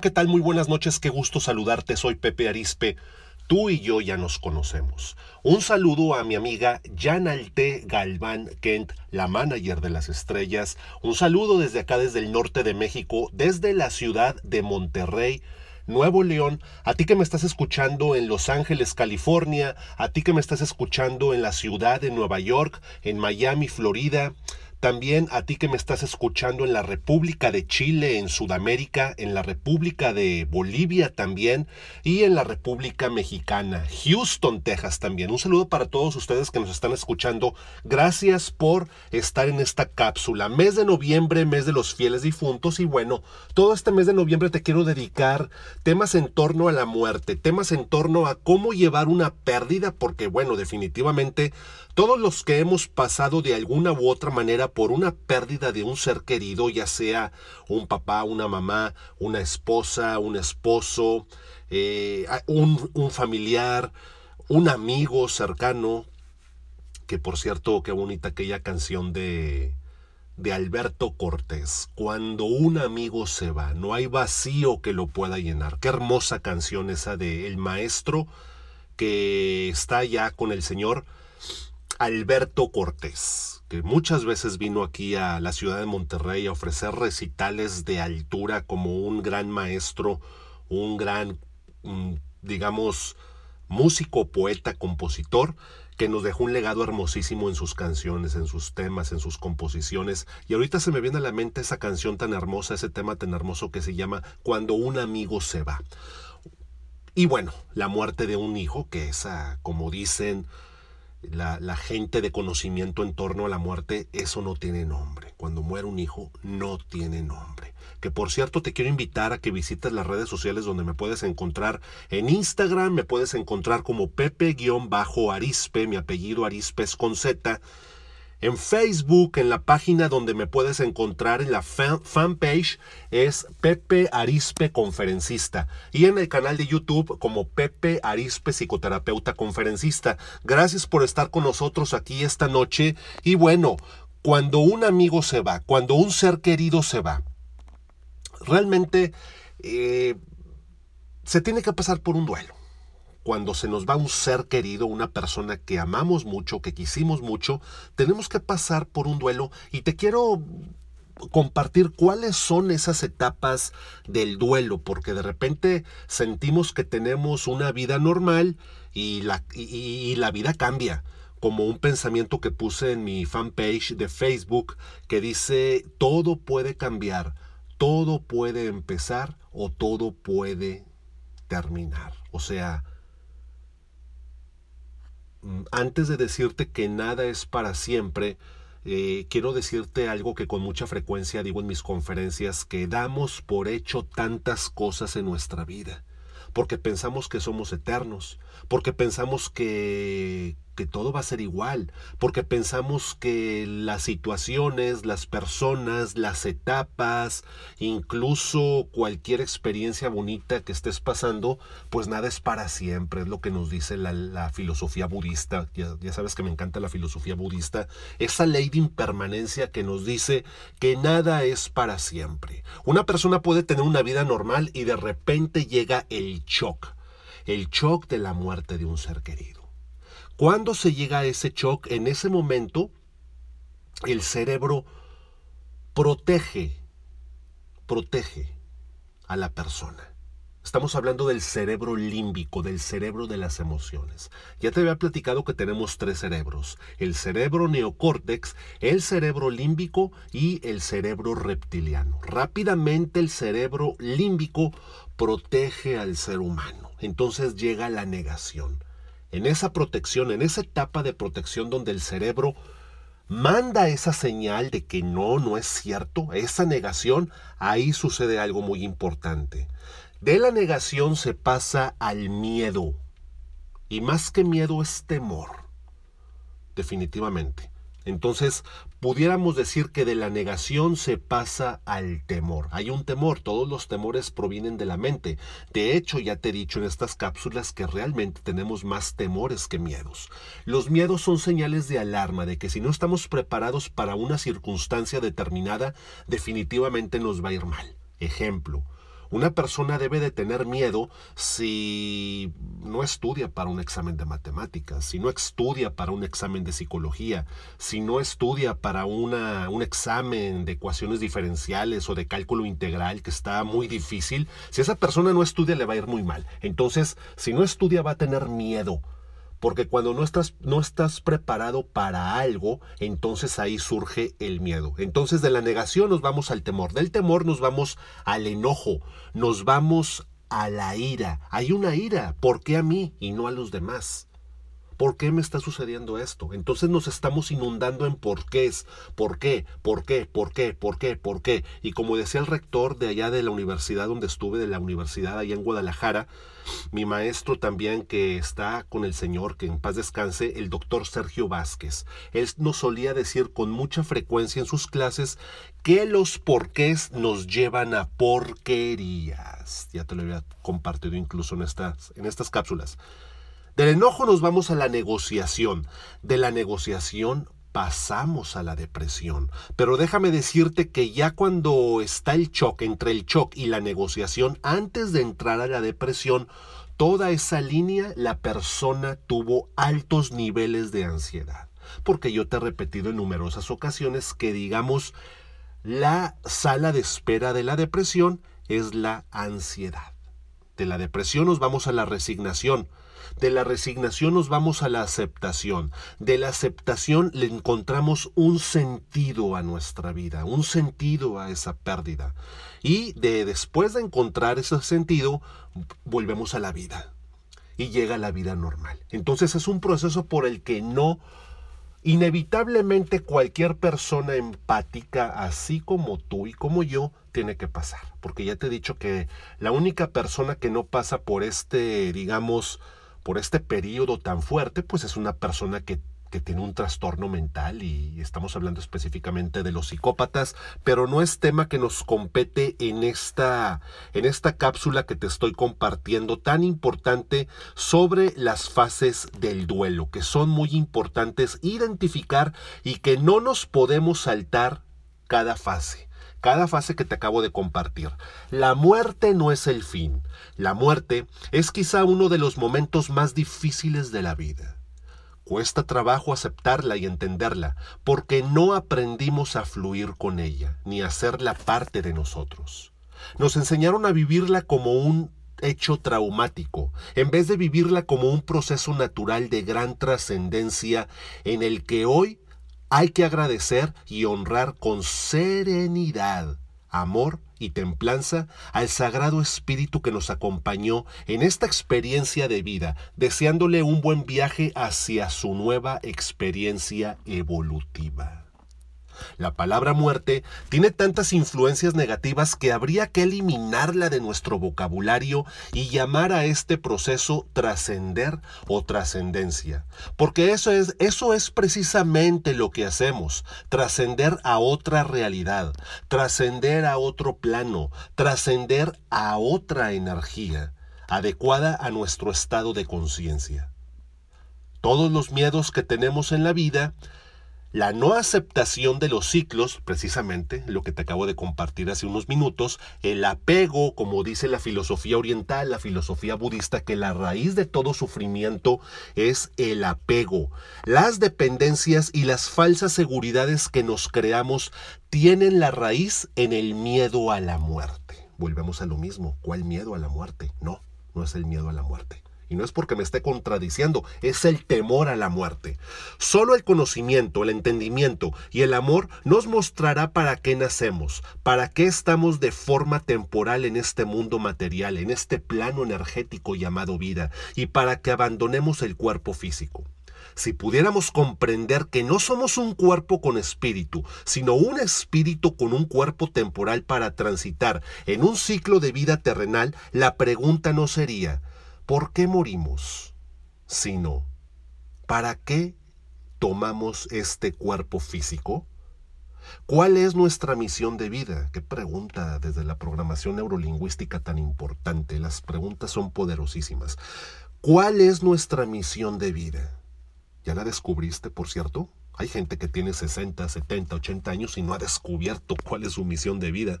¿qué tal? Muy buenas noches, qué gusto saludarte, soy Pepe Arispe. Tú y yo ya nos conocemos. Un saludo a mi amiga Janalte Galván Kent, la manager de las estrellas. Un saludo desde acá, desde el norte de México, desde la ciudad de Monterrey. Nuevo León, a ti que me estás escuchando en Los Ángeles, California, a ti que me estás escuchando en la ciudad de Nueva York, en Miami, Florida, también a ti que me estás escuchando en la República de Chile, en Sudamérica, en la República de Bolivia también y en la República Mexicana, Houston, Texas también. Un saludo para todos ustedes que nos están escuchando. Gracias por estar en esta cápsula. Mes de noviembre, mes de los fieles difuntos y bueno, todo este mes de noviembre te quiero dedicar temas en torno a la muerte, temas en torno a cómo llevar una pérdida porque bueno, definitivamente todos los que hemos pasado de alguna u otra manera por una pérdida de un ser querido, ya sea un papá, una mamá, una esposa, un esposo, eh, un, un familiar, un amigo cercano, que por cierto, qué bonita aquella canción de, de Alberto Cortés, Cuando un amigo se va, no hay vacío que lo pueda llenar. Qué hermosa canción esa de El Maestro que está ya con el Señor Alberto Cortés, que muchas veces vino aquí a la ciudad de Monterrey a ofrecer recitales de altura como un gran maestro, un gran, mm, digamos, músico, poeta, compositor, que nos dejó un legado hermosísimo en sus canciones, en sus temas, en sus composiciones. Y ahorita se me viene a la mente esa canción tan hermosa, ese tema tan hermoso que se llama Cuando un amigo se va. Y bueno, la muerte de un hijo, que esa, como dicen, la, gente de conocimiento en torno a la muerte, eso no tiene nombre. Cuando muere un hijo, no tiene nombre. Que por cierto te quiero invitar a que visites las redes sociales donde me puedes encontrar. En Instagram me puedes encontrar como Pepe-Arispe, mi apellido Arispe es con Z en Facebook, en la página donde me puedes encontrar en la fanpage es Pepe Arispe Conferencista. Y en el canal de YouTube como Pepe Arispe Psicoterapeuta Conferencista. Gracias por estar con nosotros aquí esta noche. Y bueno, cuando un amigo se va, cuando un ser querido se va, realmente eh, se tiene que pasar por un duelo cuando se nos va un ser querido, una persona que amamos mucho, que quisimos mucho, tenemos que pasar por un duelo y te quiero compartir cuáles son esas etapas del duelo, porque de repente sentimos que tenemos una vida normal y la, y, la vida cambia como un pensamiento que puse en mi fanpage de Facebook que dice todo puede cambiar, todo puede empezar o todo puede terminar. O sea, antes de decirte que nada es para siempre, eh, quiero decirte algo que con mucha frecuencia digo en mis conferencias, que damos por hecho tantas cosas en nuestra vida, porque pensamos que somos eternos, porque pensamos que, que todo va a ser igual, porque pensamos que las situaciones, las personas, las etapas, incluso cualquier experiencia bonita que estés pasando, pues nada es para siempre, es lo que nos dice la, filosofía budista, ya, ya sabes que me encanta la filosofía budista, esa ley de impermanencia que nos dice que nada es para siempre. Una persona puede tener una vida normal y de repente llega el shock, el shock de la muerte de un ser querido. Cuando se llega a ese shock, en ese momento, el cerebro protege, protege a la persona. Estamos hablando del cerebro límbico, del cerebro de las emociones. Ya te había platicado que tenemos tres cerebros, el cerebro neocórtex, el cerebro límbico y el cerebro reptiliano. Rápidamente el cerebro límbico protege al ser humano. Entonces llega la negación en esa protección, en esa etapa de protección donde el cerebro manda esa señal de que no, no es cierto, esa negación, ahí sucede algo muy importante. De la negación se pasa al miedo. Y más que miedo es temor. Definitivamente. Entonces, pudiéramos decir que de la negación se pasa al temor. Hay un temor, todos los temores provienen de la mente. De hecho, ya te he dicho en estas cápsulas que realmente tenemos más temores que miedos. Los miedos son señales de alarma de que si no estamos preparados para una circunstancia determinada, definitivamente nos va a ir mal. Ejemplo, Una persona debe de tener miedo si no estudia para un examen de matemáticas, si no estudia para un examen de psicología, si no estudia para una, un examen de ecuaciones diferenciales o de cálculo integral que está muy difícil. Si esa persona no estudia le va a ir muy mal. Entonces, si no estudia va a tener miedo porque cuando no estás, no estás preparado para algo, entonces ahí surge el miedo. Entonces de la negación nos vamos al temor, del temor nos vamos al enojo, nos vamos a la ira. Hay una ira, ¿por qué a mí y no a los demás? ¿Por qué me está sucediendo esto? Entonces nos estamos inundando en por qué es, por qué, por qué, por qué, por qué, por qué. Y como decía el rector de allá de la universidad donde estuve, de la universidad allá en Guadalajara, mi maestro también que está con el Señor, que en paz descanse, el doctor Sergio Vázquez. Él nos solía decir con mucha frecuencia en sus clases que los porqués nos llevan a porquerías. Ya te lo había compartido incluso en estas, en estas cápsulas. Del enojo nos vamos a la negociación. De la negociación pasamos a la depresión. Pero déjame decirte que ya cuando está el choque entre el shock y la negociación, antes de entrar a la depresión, toda esa línea la persona tuvo altos niveles de ansiedad. Porque yo te he repetido en numerosas ocasiones que digamos, la sala de espera de la depresión es la ansiedad. De la depresión nos vamos a la resignación. De la resignación nos vamos a la aceptación. De la aceptación le encontramos un sentido a nuestra vida, un sentido a esa pérdida. Y de después de encontrar ese sentido, volvemos a la vida. Y llega la vida normal. Entonces es un proceso por el que no inevitablemente cualquier persona empática, así como tú y como yo, tiene que pasar. Porque ya te he dicho que la única persona que no pasa por este, digamos, por este periodo tan fuerte, pues es una persona que, que tiene un trastorno mental y estamos hablando específicamente de los psicópatas, pero no es tema que nos compete en esta, en esta cápsula que te estoy compartiendo tan importante sobre las fases del duelo, que son muy importantes identificar y que no nos podemos saltar cada fase cada fase que te acabo de compartir. La muerte no es el fin. La muerte es quizá uno de los momentos más difíciles de la vida. Cuesta trabajo aceptarla y entenderla, porque no aprendimos a fluir con ella, ni a hacerla parte de nosotros. Nos enseñaron a vivirla como un hecho traumático, en vez de vivirla como un proceso natural de gran trascendencia en el que hoy hay que agradecer y honrar con serenidad, amor y templanza al Sagrado Espíritu que nos acompañó en esta experiencia de vida, deseándole un buen viaje hacia su nueva experiencia evolutiva. La palabra muerte tiene tantas influencias negativas que habría que eliminarla de nuestro vocabulario y llamar a este proceso trascender o trascendencia. Porque eso es, eso es precisamente lo que hacemos, trascender a otra realidad, trascender a otro plano, trascender a otra energía, adecuada a nuestro estado de conciencia. Todos los miedos que tenemos en la vida la no aceptación de los ciclos, precisamente lo que te acabo de compartir hace unos minutos, el apego, como dice la filosofía oriental, la filosofía budista, que la raíz de todo sufrimiento es el apego. Las dependencias y las falsas seguridades que nos creamos tienen la raíz en el miedo a la muerte. Volvemos a lo mismo. ¿Cuál miedo a la muerte? No, no es el miedo a la muerte. Y no es porque me esté contradiciendo, es el temor a la muerte. Solo el conocimiento, el entendimiento y el amor nos mostrará para qué nacemos, para qué estamos de forma temporal en este mundo material, en este plano energético llamado vida, y para que abandonemos el cuerpo físico. Si pudiéramos comprender que no somos un cuerpo con espíritu, sino un espíritu con un cuerpo temporal para transitar en un ciclo de vida terrenal, la pregunta no sería, ¿por qué morimos? Sino, ¿para qué tomamos este cuerpo físico? ¿Cuál es nuestra misión de vida? Qué pregunta desde la programación neurolingüística tan importante. Las preguntas son poderosísimas. ¿Cuál es nuestra misión de vida? ¿Ya la descubriste, por cierto? Hay gente que tiene 60, 70, 80 años y no ha descubierto cuál es su misión de vida.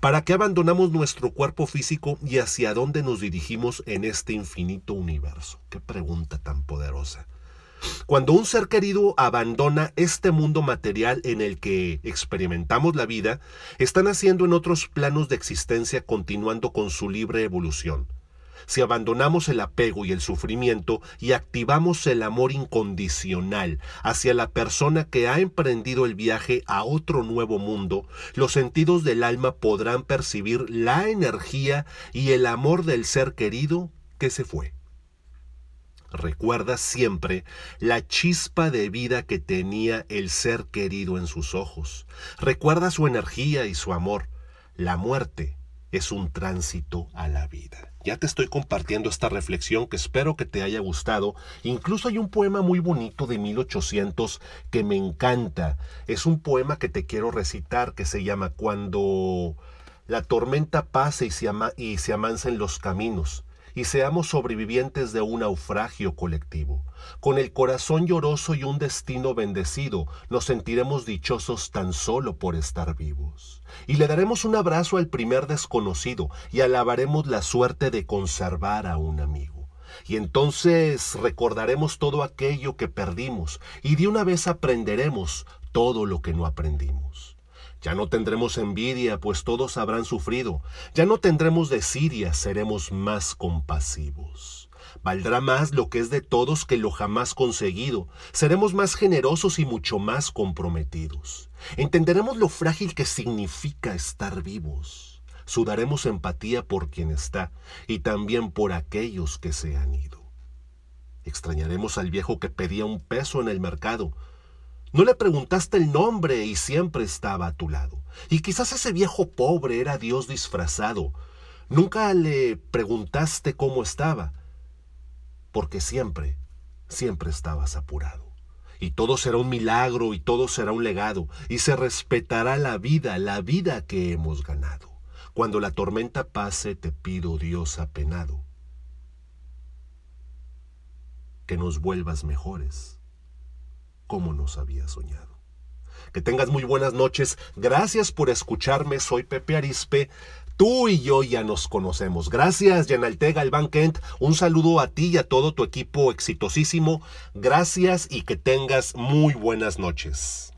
¿Para qué abandonamos nuestro cuerpo físico y hacia dónde nos dirigimos en este infinito universo? Qué pregunta tan poderosa. Cuando un ser querido abandona este mundo material en el que experimentamos la vida, están haciendo en otros planos de existencia continuando con su libre evolución. Si abandonamos el apego y el sufrimiento y activamos el amor incondicional hacia la persona que ha emprendido el viaje a otro nuevo mundo, los sentidos del alma podrán percibir la energía y el amor del ser querido que se fue. Recuerda siempre la chispa de vida que tenía el ser querido en sus ojos. Recuerda su energía y su amor. La muerte es un tránsito a la vida. Ya te estoy compartiendo esta reflexión que espero que te haya gustado. Incluso hay un poema muy bonito de 1800 que me encanta. Es un poema que te quiero recitar que se llama Cuando la tormenta pase y se, ama y se amancen los caminos y seamos sobrevivientes de un naufragio colectivo. Con el corazón lloroso y un destino bendecido, nos sentiremos dichosos tan solo por estar vivos. Y le daremos un abrazo al primer desconocido y alabaremos la suerte de conservar a un amigo. Y entonces recordaremos todo aquello que perdimos y de una vez aprenderemos todo lo que no aprendimos. Ya no tendremos envidia, pues todos habrán sufrido. Ya no tendremos desidia, seremos más compasivos. Valdrá más lo que es de todos que lo jamás conseguido. Seremos más generosos y mucho más comprometidos. Entenderemos lo frágil que significa estar vivos. Sudaremos empatía por quien está y también por aquellos que se han ido. Extrañaremos al viejo que pedía un peso en el mercado, no le preguntaste el nombre y siempre estaba a tu lado. Y quizás ese viejo pobre era Dios disfrazado. Nunca le preguntaste cómo estaba, porque siempre, siempre estabas apurado. Y todo será un milagro y todo será un legado, y se respetará la vida, la vida que hemos ganado. Cuando la tormenta pase, te pido, Dios apenado, que nos vuelvas mejores como nos había soñado. Que tengas muy buenas noches. Gracias por escucharme. Soy Pepe Arispe. Tú y yo ya nos conocemos. Gracias, Yanalte Galván Kent. Un saludo a ti y a todo tu equipo exitosísimo. Gracias y que tengas muy buenas noches.